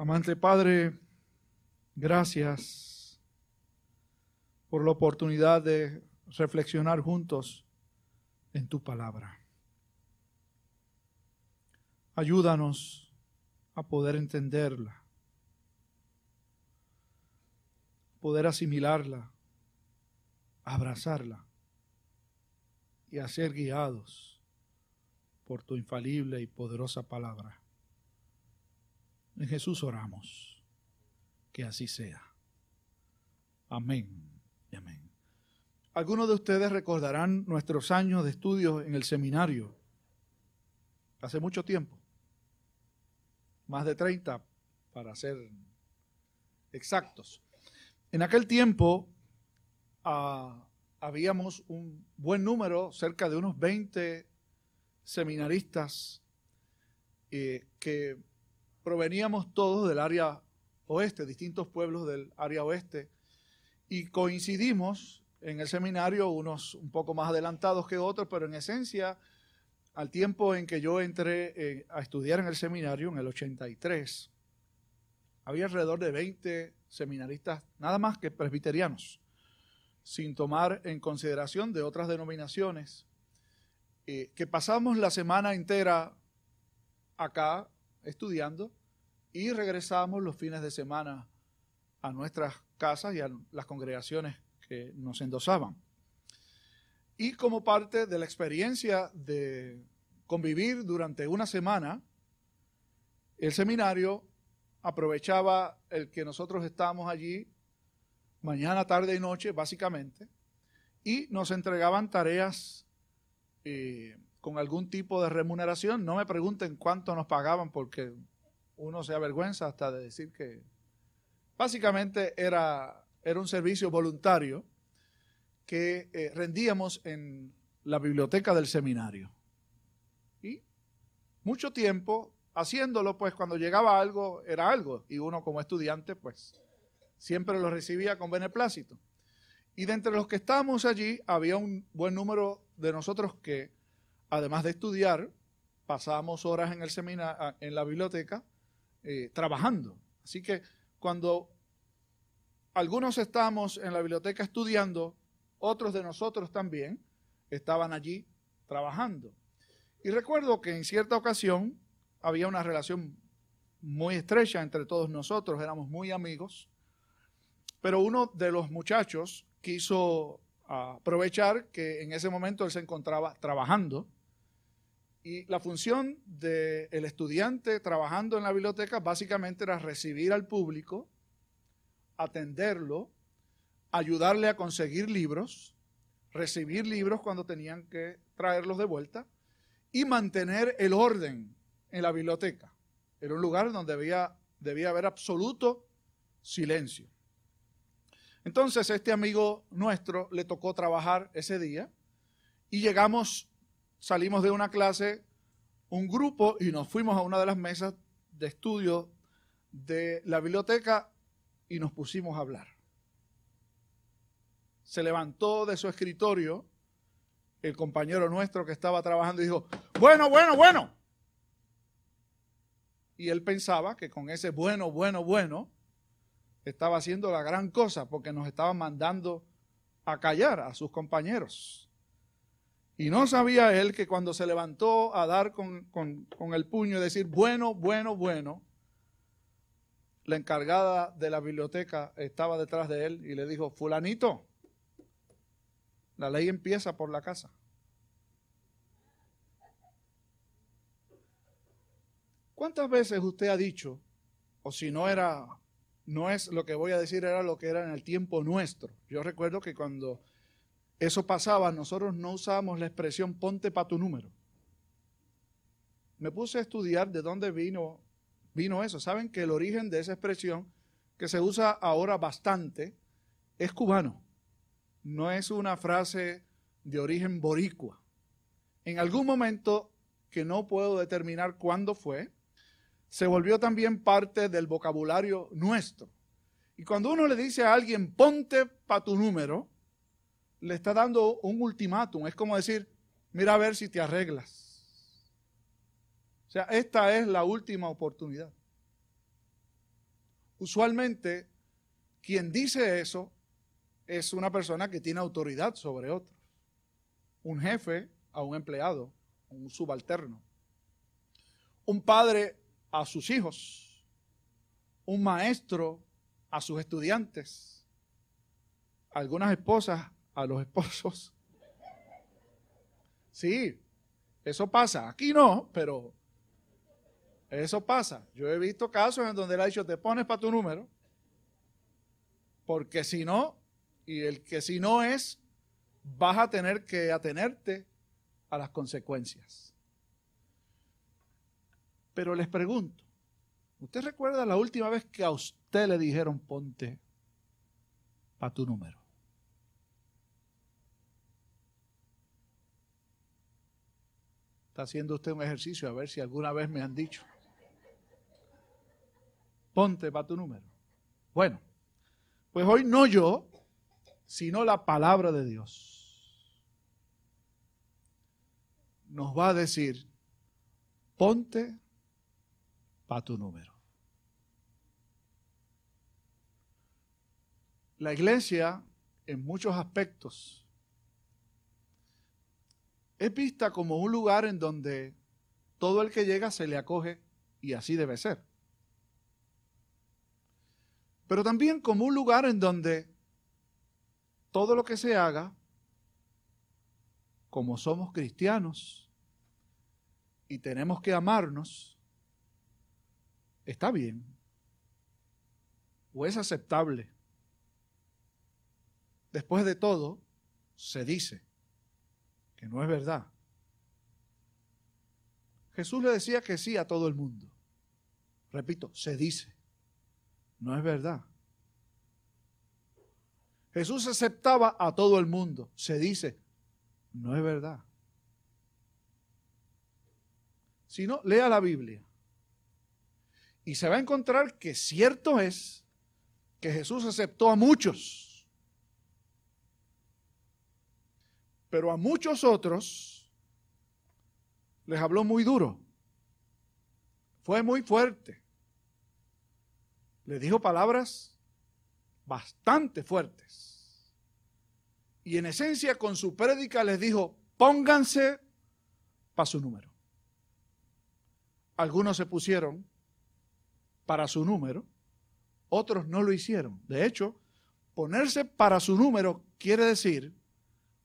Amante Padre, gracias por la oportunidad de reflexionar juntos en tu palabra. Ayúdanos a poder entenderla, poder asimilarla, abrazarla y a ser guiados por tu infalible y poderosa palabra. En Jesús oramos. Que así sea. Amén y amén. Algunos de ustedes recordarán nuestros años de estudio en el seminario. Hace mucho tiempo. Más de 30 para ser exactos. En aquel tiempo ah, habíamos un buen número, cerca de unos 20 seminaristas eh, que proveníamos todos del área oeste, distintos pueblos del área oeste, y coincidimos en el seminario, unos un poco más adelantados que otros, pero en esencia, al tiempo en que yo entré eh, a estudiar en el seminario, en el 83, había alrededor de 20 seminaristas, nada más que presbiterianos, sin tomar en consideración de otras denominaciones, eh, que pasamos la semana entera acá estudiando y regresamos los fines de semana a nuestras casas y a las congregaciones que nos endosaban. Y como parte de la experiencia de convivir durante una semana, el seminario aprovechaba el que nosotros estábamos allí mañana, tarde y noche, básicamente, y nos entregaban tareas eh, con algún tipo de remuneración. No me pregunten cuánto nos pagaban porque uno se avergüenza hasta de decir que básicamente era, era un servicio voluntario que eh, rendíamos en la biblioteca del seminario. Y mucho tiempo haciéndolo, pues cuando llegaba algo, era algo, y uno como estudiante, pues siempre lo recibía con beneplácito. Y de entre los que estábamos allí, había un buen número de nosotros que, además de estudiar, pasábamos horas en el seminario, en la biblioteca, eh, trabajando. Así que cuando algunos estábamos en la biblioteca estudiando, otros de nosotros también estaban allí trabajando. Y recuerdo que en cierta ocasión había una relación muy estrecha entre todos nosotros, éramos muy amigos, pero uno de los muchachos quiso aprovechar que en ese momento él se encontraba trabajando y la función del estudiante trabajando en la biblioteca básicamente era recibir al público, atenderlo, ayudarle a conseguir libros, recibir libros cuando tenían que traerlos de vuelta y mantener el orden en la biblioteca. Era un lugar donde debía haber absoluto silencio. Entonces este amigo nuestro le tocó trabajar ese día y llegamos salimos de una clase, un grupo, y nos fuimos a una de las mesas de estudio de la biblioteca y nos pusimos a hablar. Se levantó de su escritorio el compañero nuestro que estaba trabajando y dijo, bueno, bueno, bueno. Y él pensaba que con ese bueno, bueno, bueno, estaba haciendo la gran cosa porque nos estaba mandando a callar a sus compañeros. Y no sabía él que cuando se levantó a dar con, el puño y decir, bueno, bueno, bueno, la encargada de la biblioteca estaba detrás de él y le dijo, fulanito, la ley empieza por la casa. ¿Cuántas veces usted ha dicho, o si no era, no es lo que voy a decir, era lo que era en el tiempo nuestro? Yo recuerdo que cuando eso pasaba, nosotros no usábamos la expresión ponte para tu número. Me puse a estudiar de dónde vino, vino eso. Saben que el origen de esa expresión, que se usa ahora bastante, es cubano. No es una frase de origen boricua. En algún momento, que no puedo determinar cuándo fue, se volvió también parte del vocabulario nuestro. Y cuando uno le dice a alguien, ponte para tu número, le está dando un ultimátum. Es como decir, mira a ver si te arreglas. O sea, esta es la última oportunidad. Usualmente, quien dice eso es una persona que tiene autoridad sobre otros. Un jefe a un empleado, un subalterno. Un padre a sus hijos. Un maestro a sus estudiantes. Algunas esposas a los esposos. Sí, eso pasa. Aquí no, pero eso pasa. Yo he visto casos en donde le ha dicho, te pones para tu número, porque si no, y el que si no es, vas a tener que atenerte a las consecuencias. Pero les pregunto, ¿usted recuerda la última vez que a usted le dijeron ponte para tu número? Está haciendo usted un ejercicio a ver si alguna vez me han dicho. Ponte para tu número. Bueno, pues hoy no yo, sino la palabra de Dios nos va a decir, ponte para tu número. La iglesia, en muchos aspectos, es vista como un lugar en donde todo el que llega se le acoge y así debe ser. Pero también como un lugar en donde todo lo que se haga, como somos cristianos y tenemos que amarnos, está bien o es aceptable. Después de todo, se dice que no es verdad. Jesús le decía que sí a todo el mundo. Repito, se dice, no es verdad. Jesús aceptaba a todo el mundo. Se dice, no es verdad. Si no, lea la Biblia. Y se va a encontrar que cierto es que Jesús aceptó a muchos. Pero a muchos otros les habló muy duro. Fue muy fuerte. Le dijo palabras bastante fuertes y en esencia con su prédica les dijo, pónganse para su número. Algunos se pusieron para su número, otros no lo hicieron. De hecho, ponerse para su número quiere decir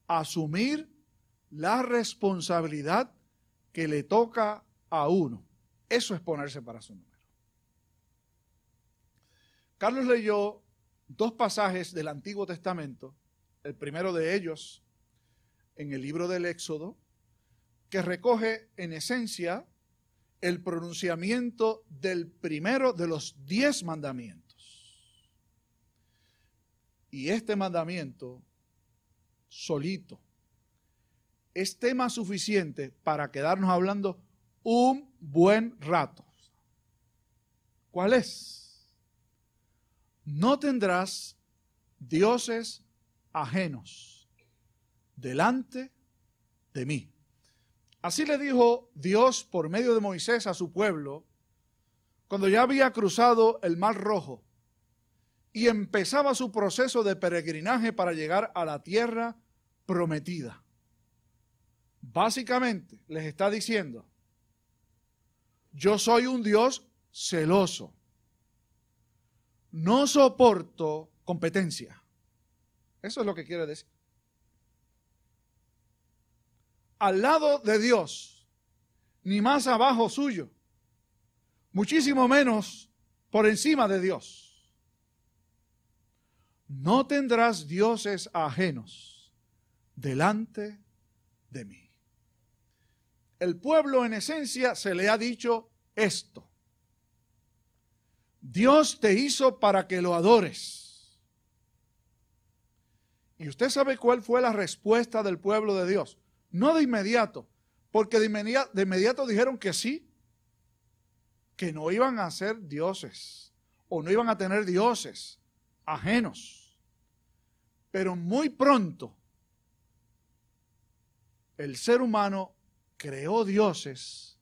asumir la responsabilidad que le toca a uno. Eso es ponerse para su número. Carlos leyó dos pasajes del Antiguo Testamento el primero de ellos en el libro del Éxodo, que recoge en esencia el pronunciamiento del primero de los diez mandamientos. Y este mandamiento, solito, es tema suficiente para quedarnos hablando un buen rato. ¿Cuál es? No tendrás dioses ajenos delante de mí. Así le dijo Dios por medio de Moisés a su pueblo cuando ya había cruzado el Mar Rojo y empezaba su proceso de peregrinaje para llegar a la tierra prometida. Básicamente les está diciendo, yo soy un Dios celoso, no soporto competencia. Eso es lo que quiere decir. Al lado de Dios, ni más abajo suyo, muchísimo menos por encima de Dios. No tendrás dioses ajenos delante de mí. El pueblo en esencia se le ha dicho esto. Dios te hizo para que lo adores. ¿Y usted sabe cuál fue la respuesta del pueblo de Dios? No de inmediato, porque de inmediato, dijeron que sí, que no iban a ser dioses o no iban a tener dioses ajenos. Pero muy pronto el ser humano creó dioses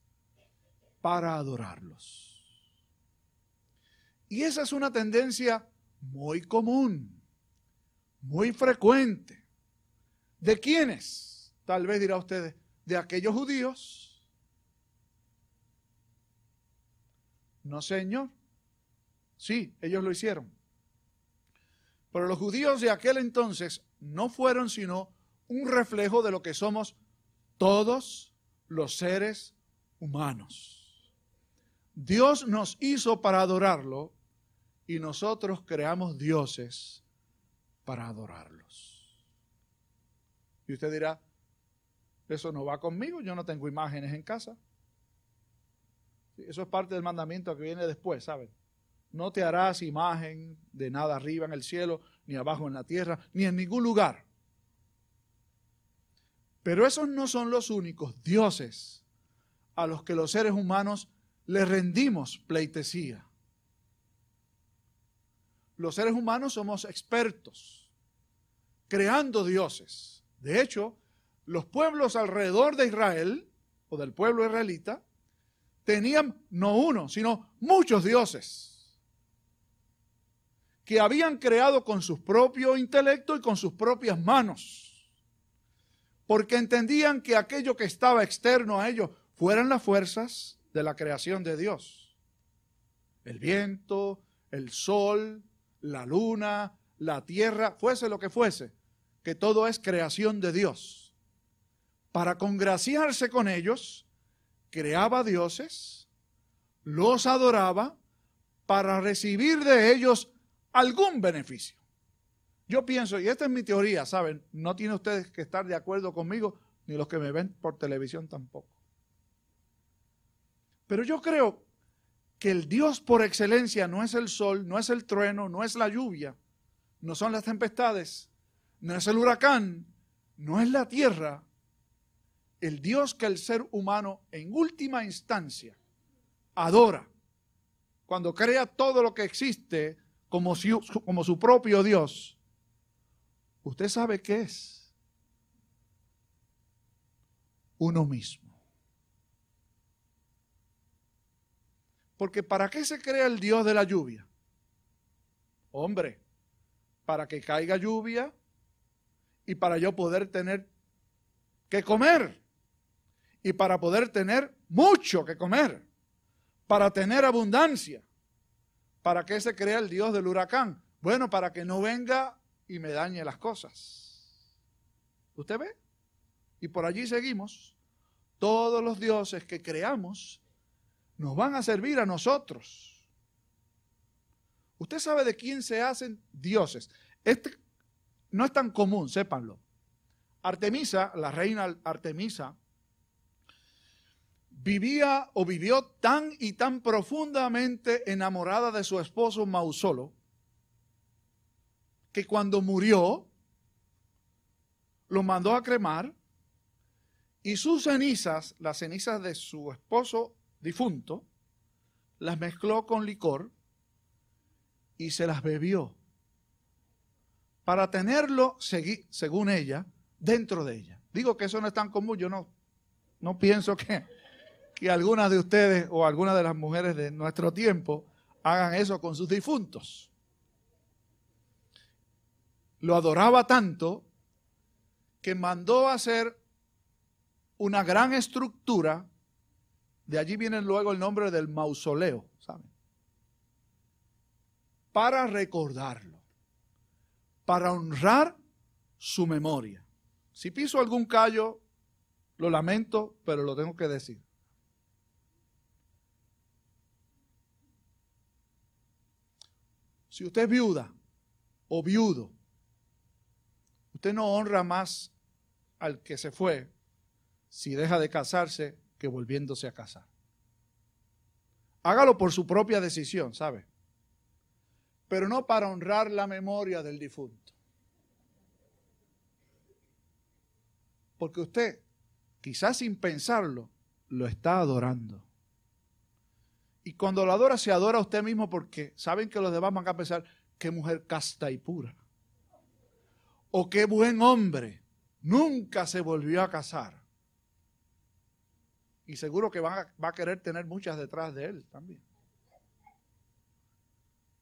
para adorarlos. Y esa es una tendencia muy común, muy frecuente. ¿De quiénes? Tal vez dirá ustedes, de aquellos judíos. No, Señor. Sí, ellos lo hicieron. Pero los judíos de aquel entonces no fueron sino un reflejo de lo que somos todos los seres humanos. Dios nos hizo para adorarlo y nosotros creamos dioses para adorarlos. Y usted dirá, eso no va conmigo, yo no tengo imágenes en casa. Eso es parte del mandamiento que viene después, ¿saben? No te harás imagen de nada arriba en el cielo, ni abajo en la tierra, ni en ningún lugar. Pero esos no son los únicos dioses a los que los seres humanos le rendimos pleitesía. Los seres humanos somos expertos creando dioses. De hecho, los pueblos alrededor de Israel, o del pueblo israelita, tenían no uno, sino muchos dioses que habían creado con su propio intelecto y con sus propias manos, porque entendían que aquello que estaba externo a ellos fueran las fuerzas de la creación de Dios. El viento, el sol, la luna, la tierra, fuese lo que fuese, que todo es creación de Dios. Para congraciarse con ellos, creaba dioses, los adoraba, para recibir de ellos algún beneficio. Yo pienso, y esta es mi teoría, ¿saben? No tiene ustedes que estar de acuerdo conmigo, ni los que me ven por televisión tampoco. Pero yo creo que el Dios por excelencia no es el sol, no es el trueno, no es la lluvia, no son las tempestades, no es el huracán, no es la tierra. El Dios que el ser humano en última instancia adora, cuando crea todo lo que existe, como, como su propio Dios, ¿usted sabe qué es? Uno mismo. Porque ¿para qué se crea el Dios de la lluvia? Hombre, para que caiga lluvia y para yo poder tener que comer. Y para poder tener mucho que comer. Para tener abundancia. ¿Para qué se crea el Dios del huracán? Bueno, para que no venga y me dañe las cosas. ¿Usted ve? Y por allí seguimos. Todos los dioses que creamos nos van a servir a nosotros. Usted sabe de quién se hacen dioses. Este no es tan común, sépanlo. Artemisa, la reina Artemisa, vivía o vivió tan y tan profundamente enamorada de su esposo Mausolo, que cuando murió, lo mandó a cremar y sus cenizas, las cenizas de su esposo difunto, las mezcló con licor y se las bebió para tenerlo, según ella, dentro de ella. Digo que eso no es tan común, yo no, no pienso que, que algunas de ustedes o algunas de las mujeres de nuestro tiempo hagan eso con sus difuntos. Lo adoraba tanto que mandó hacer una gran estructura, de allí viene luego el nombre del mausoleo, ¿saben? Para recordarlo, para honrar su memoria. Si piso algún callo, lo lamento, pero lo tengo que decir. Si usted es viuda o viudo, usted no honra más al que se fue si deja de casarse que volviéndose a casar. Hágalo por su propia decisión, ¿sabe? Pero no para honrar la memoria del difunto. Porque usted, quizás sin pensarlo, lo está adorando. Y cuando lo adora, se adora a usted mismo porque saben que los demás van a pensar, qué mujer casta y pura. O qué buen hombre. Nunca se volvió a casar. Y seguro que va a, va a querer tener muchas detrás de él también.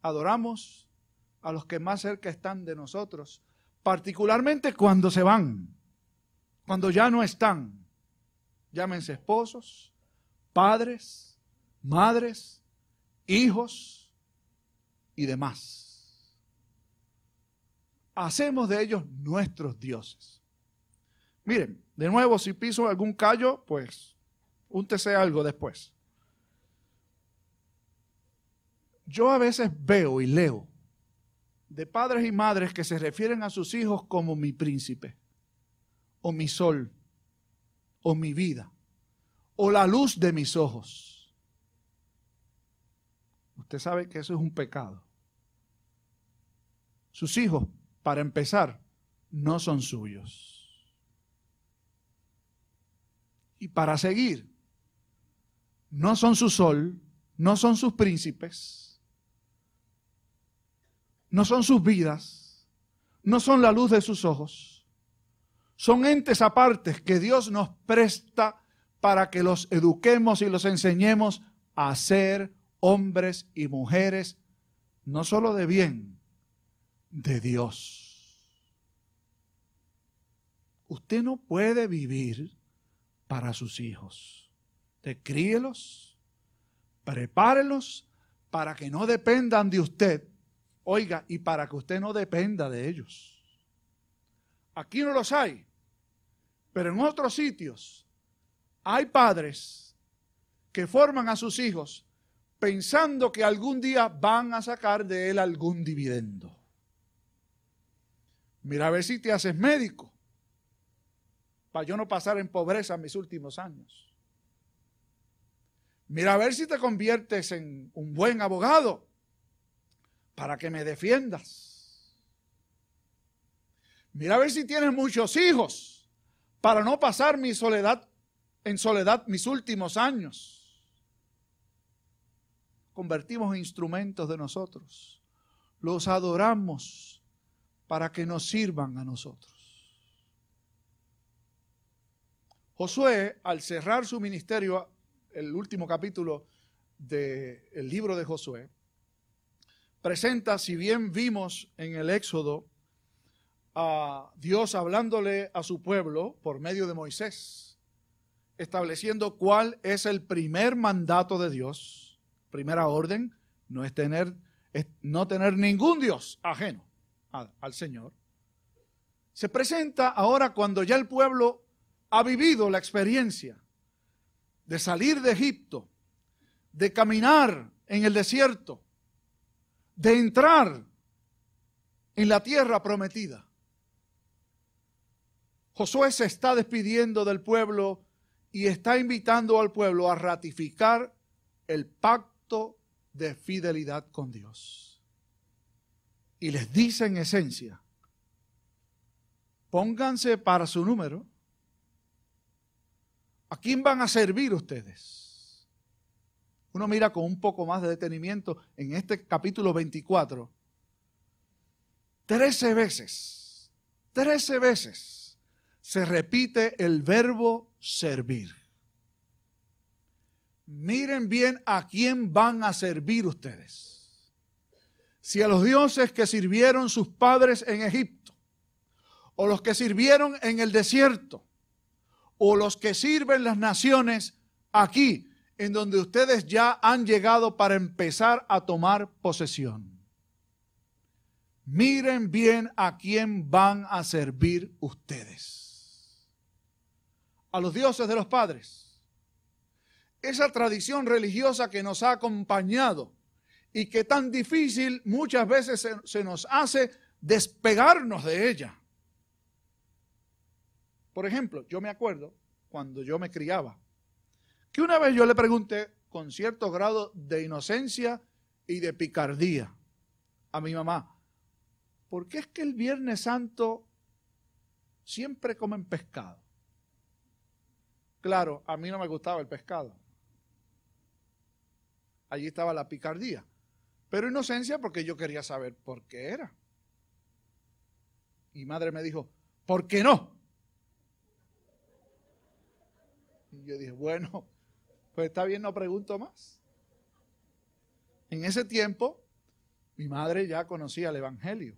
adoramos a los que más cerca están de nosotros, particularmente cuando se van, cuando ya no están. Llámense esposos, padres, madres, hijos y demás. Hacemos de ellos nuestros dioses. Miren, de nuevo, si piso algún callo, pues úntese algo después. Yo a veces veo y leo de padres y madres que se refieren a sus hijos como mi príncipe, o mi sol, o mi vida, o la luz de mis ojos. Usted sabe que eso es un pecado. Sus hijos, para empezar, no son suyos. Y para seguir, no son su sol, no son sus príncipes, no son sus vidas, no son la luz de sus ojos. Son entes apartes que Dios nos presta para que los eduquemos y los enseñemos a ser hombres y mujeres, no solo de bien, de Dios. Usted no puede vivir para sus hijos. Te críelos, prepárelos para que no dependan de usted. Oiga, y para que usted no dependa de ellos. Aquí no los hay, pero en otros sitios hay padres que forman a sus hijos pensando que algún día van a sacar de él algún dividendo. Mira a ver si te haces médico para yo no pasar en pobreza mis últimos años. Mira a ver si te conviertes en un buen abogado para que me defiendas. Mira a ver si tienes muchos hijos para no pasar mi soledad en soledad mis últimos años. Convertimos en instrumentos de nosotros. Los adoramos para que nos sirvan a nosotros. Josué, al cerrar su ministerio, el último capítulo del libro de Josué, presenta, si bien vimos en el Éxodo a Dios hablándole a su pueblo por medio de Moisés, estableciendo cuál es el primer mandato de Dios, primera orden, no es tener, no tener ningún Dios ajeno al Señor. Se presenta ahora cuando ya el pueblo ha vivido la experiencia de salir de Egipto, de caminar en el desierto, de entrar en la tierra prometida. Josué se está despidiendo del pueblo y está invitando al pueblo a ratificar el pacto de fidelidad con Dios. Y les dice en esencia, pónganse para su número ¿A quién van a servir ustedes? Uno mira con un poco más de detenimiento en este capítulo 24. Trece veces, trece veces se repite el verbo servir. Miren bien a quién van a servir ustedes. Si a los dioses que sirvieron sus padres en Egipto, o los que sirvieron en el desierto, o los que sirven las naciones aquí, en donde ustedes ya han llegado para empezar a tomar posesión. Miren bien a quién van a servir ustedes. A los dioses de los padres. Esa tradición religiosa que nos ha acompañado y que tan difícil muchas veces se, se nos hace despegarnos de ella. Por ejemplo, yo me acuerdo cuando yo me criaba, que una vez yo le pregunté con cierto grado de inocencia y de picardía a mi mamá, ¿por qué es que el Viernes Santo siempre comen pescado? Claro, a mí no me gustaba el pescado. Allí estaba la picardía. Pero inocencia porque yo quería saber por qué era. Y madre me dijo, ¿por qué no? Y yo dije, bueno, pues está bien, no pregunto más. En ese tiempo, Mi madre ya conocía el Evangelio.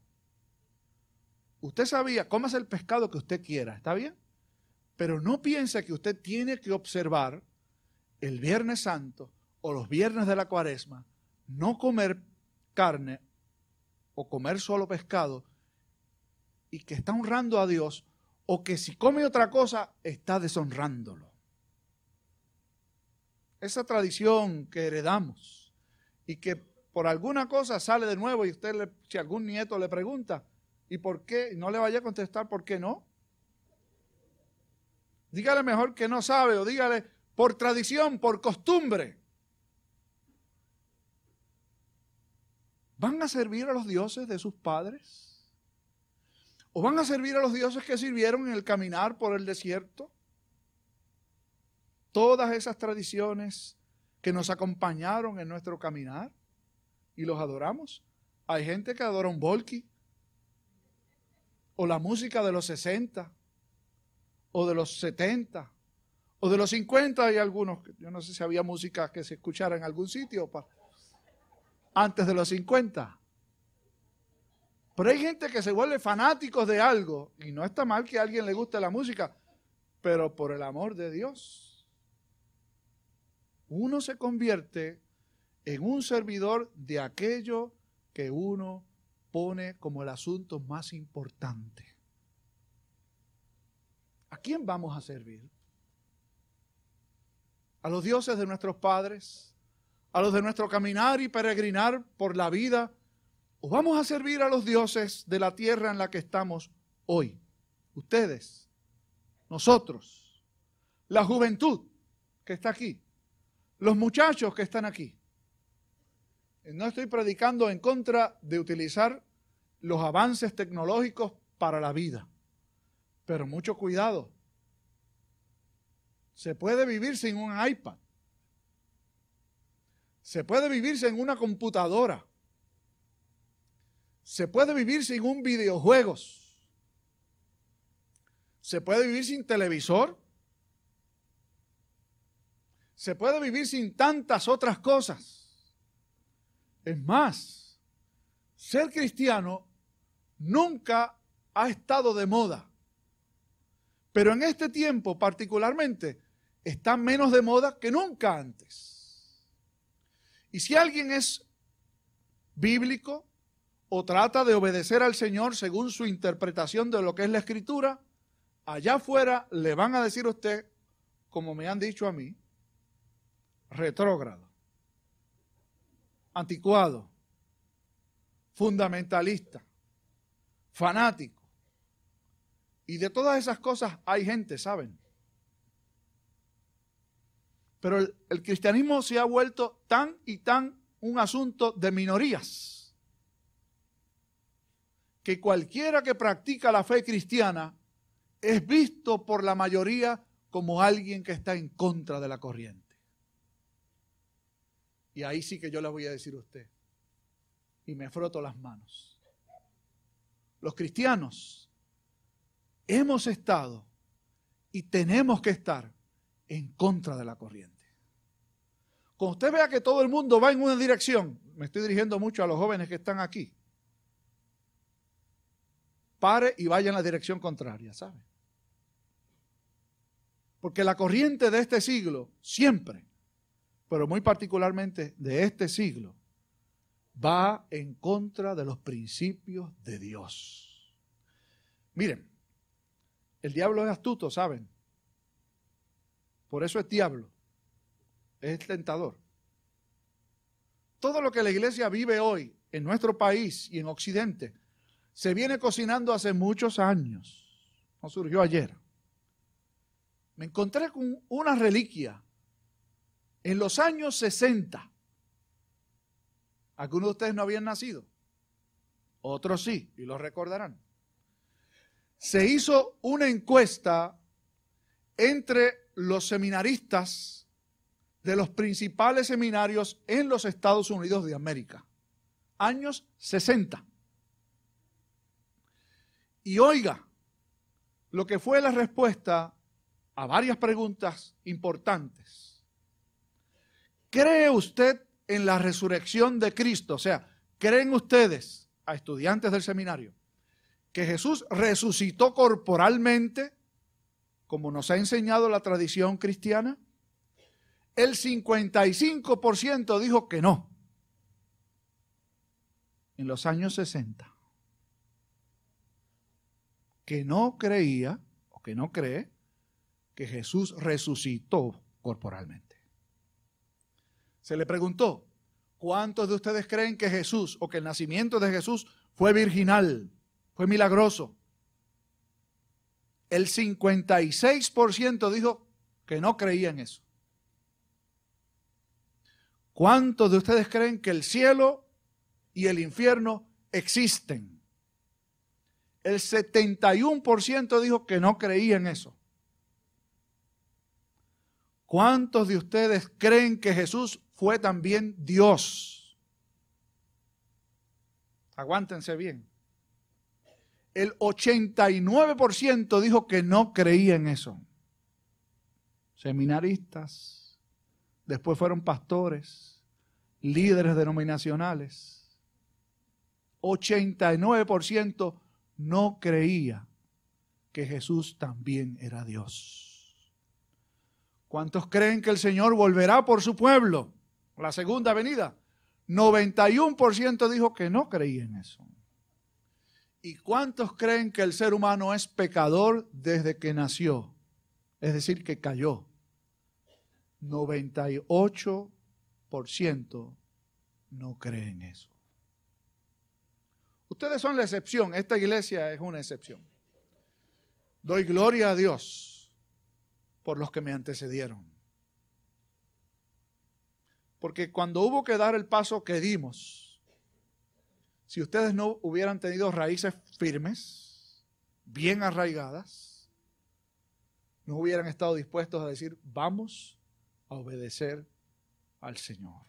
Usted sabía, cómase el pescado que usted quiera, ¿está bien? Pero no piense que usted tiene que observar el Viernes Santo o los viernes de la cuaresma, no comer carne o comer solo pescado y que está honrando a Dios o que si come otra cosa está deshonrándolo. Esa tradición que heredamos y que por alguna cosa sale de nuevo y usted, le, si algún nieto le pregunta, ¿y por qué? No le vaya a contestar por qué no. Dígale mejor que no sabe o dígale por tradición, por costumbre. ¿Van a servir a los dioses de sus padres? ¿O van a servir a los dioses que sirvieron en el caminar por el desierto? Todas esas tradiciones que nos acompañaron en nuestro caminar y los adoramos. Hay gente que adora un volky o la música de los 60 o de los 70 o de los 50 hay algunos, yo no sé si había música que se escuchara en algún sitio para antes de los 50. Pero hay gente que se vuelve fanáticos de algo y no está mal que a alguien le guste la música, pero por el amor de Dios, uno se convierte en un servidor de aquello que uno pone como el asunto más importante. ¿A quién vamos a servir? ¿A los dioses de nuestros padres? A los de nuestro caminar y peregrinar por la vida, o vamos a servir a los dioses de la tierra en la que estamos hoy. Ustedes, nosotros, la juventud que está aquí, los muchachos que están aquí. No estoy predicando en contra de utilizar los avances tecnológicos para la vida, pero mucho cuidado. Se puede vivir sin un iPad. Se puede vivir sin una computadora. Se puede vivir sin un videojuegos. Se puede vivir sin televisor. Se puede vivir sin tantas otras cosas. Es más, ser cristiano nunca ha estado de moda. Pero en este tiempo particularmente está menos de moda que nunca antes. Y si alguien es bíblico o trata de obedecer al Señor según su interpretación de lo que es la escritura, allá afuera le van a decir a usted, como me han dicho a mí, retrógrado, anticuado, fundamentalista, fanático. Y de todas esas cosas hay gente, ¿saben? Pero el, cristianismo se ha vuelto tan y tan un asunto de minorías que cualquiera que practica la fe cristiana es visto por la mayoría como alguien que está en contra de la corriente. Y ahí sí que yo le voy a decir a usted, y me froto las manos. Los cristianos hemos estado y tenemos que estar en contra de la corriente. Cuando usted vea que todo el mundo va en una dirección, me estoy dirigiendo mucho a los jóvenes que están aquí, pare y vaya en la dirección contraria, ¿sabe? Porque la corriente de este siglo, siempre, pero muy particularmente de este siglo, va en contra de los principios de Dios. Miren, el diablo es astuto, ¿saben? Por eso es diablo. Es tentador. Todo lo que la iglesia vive hoy en nuestro país y en Occidente se viene cocinando hace muchos años. No surgió ayer. Me encontré con una reliquia en los años 60. Algunos de ustedes no habían nacido. Otros sí, y lo recordarán. Se hizo una encuesta entre los seminaristas de los principales seminarios en los Estados Unidos de América. Años 60. Y oiga lo que fue la respuesta a varias preguntas importantes. ¿Cree usted en la resurrección de Cristo? O sea, ¿creen ustedes, a estudiantes del seminario, que Jesús resucitó corporalmente, como nos ha enseñado la tradición cristiana? El 55% dijo que no. En los años 60. Que no creía, o que no cree, que Jesús resucitó corporalmente. Se le preguntó, ¿cuántos de ustedes creen que Jesús o que el nacimiento de Jesús fue virginal, fue milagroso? El 56% dijo que no creía en eso. ¿Cuántos de ustedes creen que el cielo y el infierno existen? El 71% dijo que no creía en eso. ¿Cuántos de ustedes creen que Jesús fue también Dios? Aguántense bien. El 89% dijo que no creía en eso. Seminaristas, después fueron pastores, líderes denominacionales. 89% no creía que Jesús también era Dios. ¿Cuántos creen que el Señor volverá por su pueblo? La segunda venida. 91% dijo que no creía en eso. ¿Y cuántos creen que el ser humano es pecador desde que nació? Es decir, que cayó. 98% no creen eso. Ustedes son la excepción, esta iglesia es una excepción. Doy gloria a Dios por los que me antecedieron. Porque cuando hubo que dar el paso que dimos, si ustedes no hubieran tenido raíces firmes, bien arraigadas, no hubieran estado dispuestos a decir, vamos a obedecer al Señor.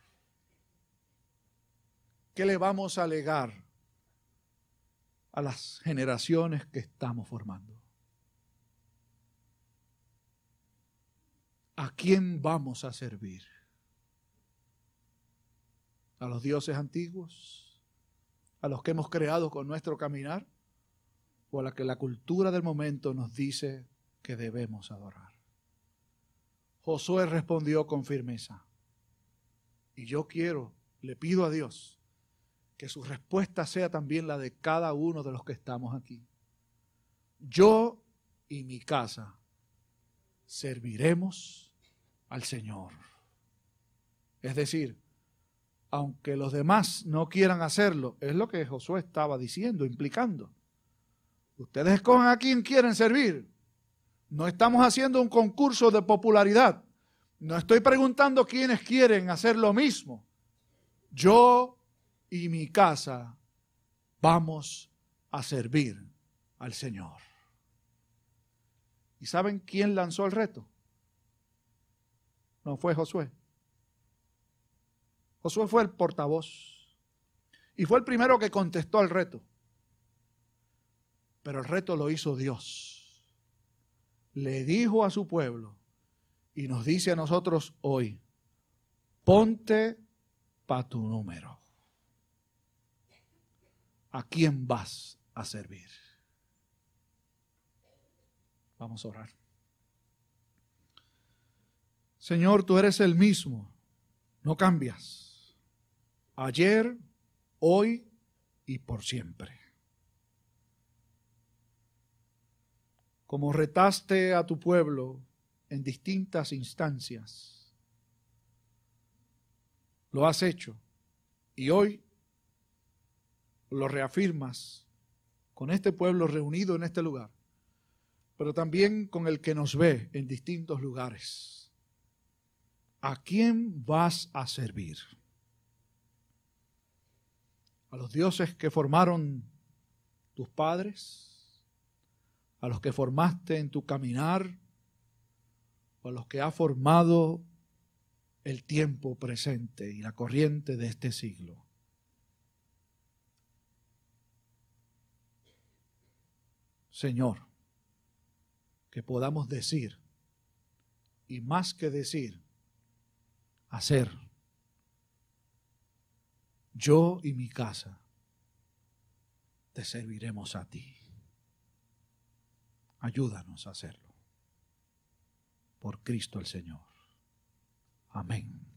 ¿Qué le vamos a alegar a las generaciones que estamos formando? ¿a quién vamos a servir? ¿A los dioses antiguos? ¿A los que hemos creado con nuestro caminar? ¿O a la que la cultura del momento nos dice que debemos adorar? Josué respondió con firmeza. Y yo quiero, le pido a Dios, que su respuesta sea también la de cada uno de los que estamos aquí. Yo y mi casa serviremos al Señor. Es decir, aunque los demás no quieran hacerlo, es lo que Josué estaba diciendo, implicando. Ustedes escogen a quien quieren servir. No estamos haciendo un concurso de popularidad. No estoy preguntando quiénes quieren hacer lo mismo. Yo y mi casa vamos a servir al Señor. ¿Y saben quién lanzó el reto? No fue Josué. Josué fue el portavoz. Y fue el primero que contestó al reto. Pero el reto lo hizo Dios. Le dijo a su pueblo y nos dice a nosotros hoy, ponte para tu número. ¿A quién vas a servir? Vamos a orar. Señor, tú eres el mismo, no cambias. Ayer, hoy y por siempre. Como retaste a tu pueblo en distintas instancias, lo has hecho y hoy lo reafirmas con este pueblo reunido en este lugar, pero también con el que nos ve en distintos lugares ¿a quién vas a servir? ¿A los dioses que formaron tus padres? ¿A los que formaste en tu caminar? ¿O a los que ha formado el tiempo presente y la corriente de este siglo? Señor, que podamos decir, y más que decir, hacer. Yo y mi casa te serviremos a ti. Ayúdanos a hacerlo. Por Cristo el Señor. Amén.